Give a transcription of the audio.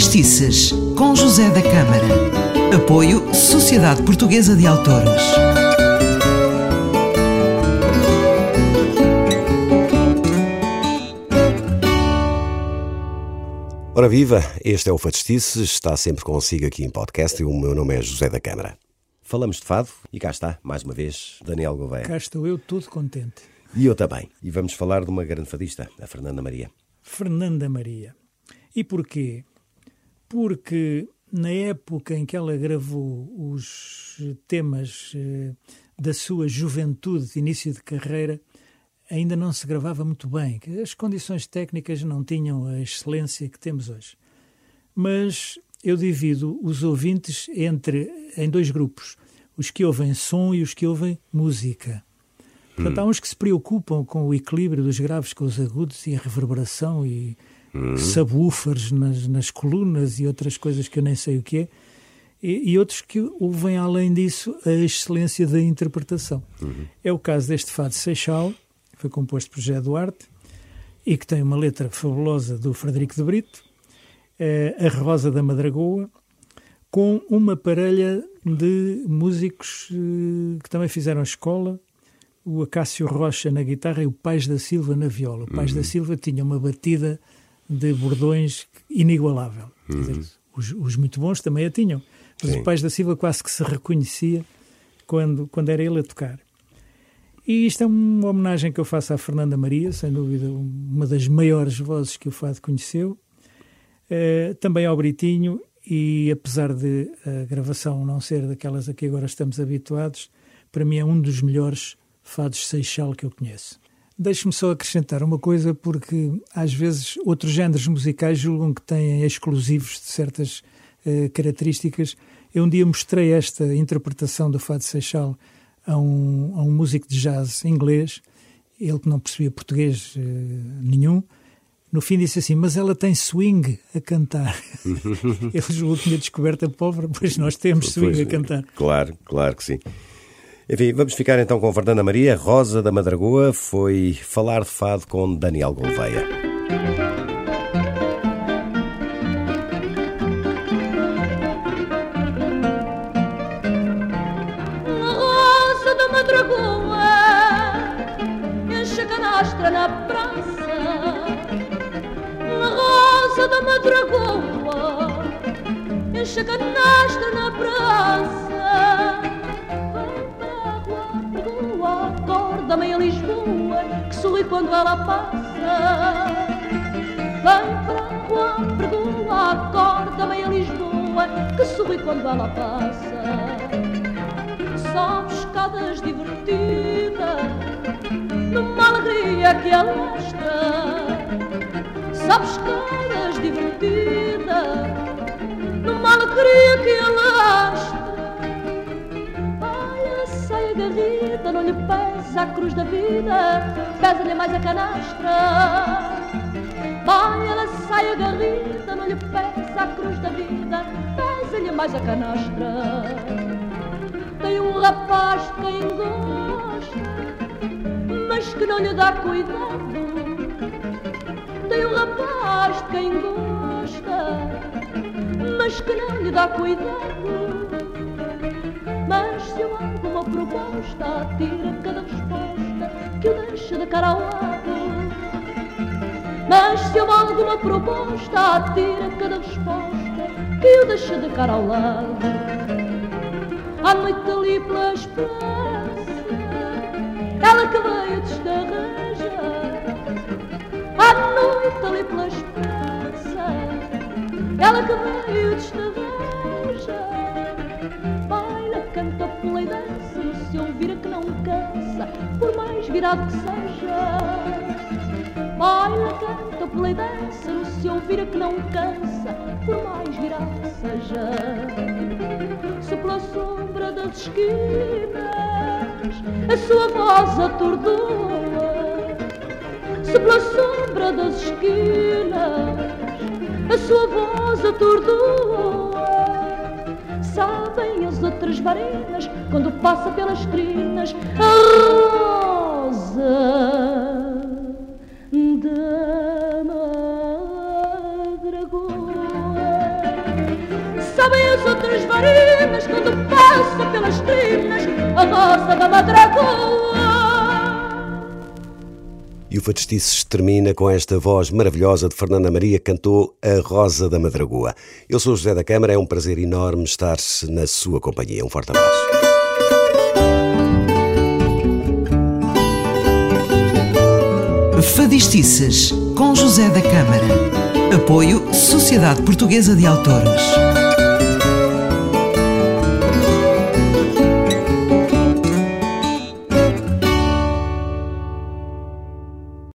Facestices, com José da Câmara. Apoio Sociedade Portuguesa de Autores. Ora viva, este é o Facestices, está sempre consigo aqui em podcast e o meu nome é José da Câmara. Falamos de fado e cá está, mais uma vez, Daniel Gouveia. Cá estou eu, todo contente. E eu também. E vamos falar de uma grande fadista, a Fernanda Maria. Fernanda Maria. E porquê? Porque na época em que ela gravou os temas eh, da sua juventude, início de carreira, ainda não se gravava muito bem. As condições técnicas não tinham a excelência que temos hoje. Mas eu divido os ouvintes entre em dois grupos: os que ouvem som e os que ouvem música. Portanto, há uns que se preocupam com o equilíbrio dos graves com os agudos e a reverberação e uhum. subwoofers nas, nas colunas e outras coisas que eu nem sei o que é. E, e outros que ouvem, além disso, a excelência da interpretação. Uhum. É o caso deste fado Seixal, que foi composto por José Duarte, e que tem uma letra fabulosa do Frederico de Brito, é, A Rosa da Madragoa, com uma parelha de músicos eh, que também fizeram escola, o Acácio Rocha na guitarra e o Pais da Silva na viola. O Pais uhum. da Silva tinha uma batida de bordões inigualável. Uhum. Dizer, os, os, muito bons também a tinham, mas Sim. o Pais da Silva quase que se reconhecia quando, quando era ele a tocar. E isto é uma homenagem que eu faço à Fernanda Maria, sem dúvida uma das maiores vozes que o Fado conheceu, uh, também ao Britinho, e apesar de a gravação não ser daquelas a que agora estamos habituados, para mim é um dos melhores fados Seixal que eu conheço. Deixe-me só acrescentar uma coisa, porque às vezes outros géneros musicais julgam que têm exclusivos de certas uh, características. Eu um dia mostrei esta interpretação do Fado Seixal a um, a um músico de jazz inglês, ele que não percebia português uh, nenhum. No fim disse assim, mas ela tem swing a cantar. ele julgou que tinha descoberto a pobre, pois nós temos swing pois, a cantar. Claro, claro que sim. Enfim, vamos ficar então com Fernanda Maria. Rosa da Madragoa foi falar de fado com Daniel Gouveia. Rosa da Madragoa enche canastra na praça. Rosa da Madragoa enche canastra na praça. Quando ela passa. Vem para rua, perdoa, acorda bem a Lisboa, que sorri quando ela passa. Sobe escadas divertida, numa alegria que alastra. Sobe escadas divertida, numa alegria que alastra. Agarrida, não lhe pega a cruz da vida, pesa-lhe mais a canastra. Vai, ela sai agarrida, não lhe pesa a cruz da vida, pesa-lhe mais a canastra. Tem um rapaz de quem gosta, mas que não lhe dá cuidado. Tem um rapaz de quem gosta, mas que não lhe dá cuidado. Proposta, tira cada resposta que o deixa de cara ao lado. Mas se eu alguma proposta, tira cada resposta que o deixa de cara ao lado. À noite ali pela esperança, ela que veio destarreja. À noite ali pela esperança, ela que veio destarreja virado que seja. Baila, canta pela dança no seu vira que não cansa, por mais virado que seja. Se pela sombra das esquinas a sua voz atordoa, se pela sombra das esquinas a sua voz atordoa sabem as outras varenas quando passa pelas crinas a da Madragoa. Sabem os outros varinas quando passa pelas trinas a rosa da Madragoa. E o Fatestices termina com esta voz maravilhosa de Fernanda Maria, que cantou A Rosa da Madragoa. Eu sou José da Câmara, é um prazer enorme estar na sua companhia. Um forte abraço. Fadistices, com José da Câmara. Apoio Sociedade Portuguesa de Autores.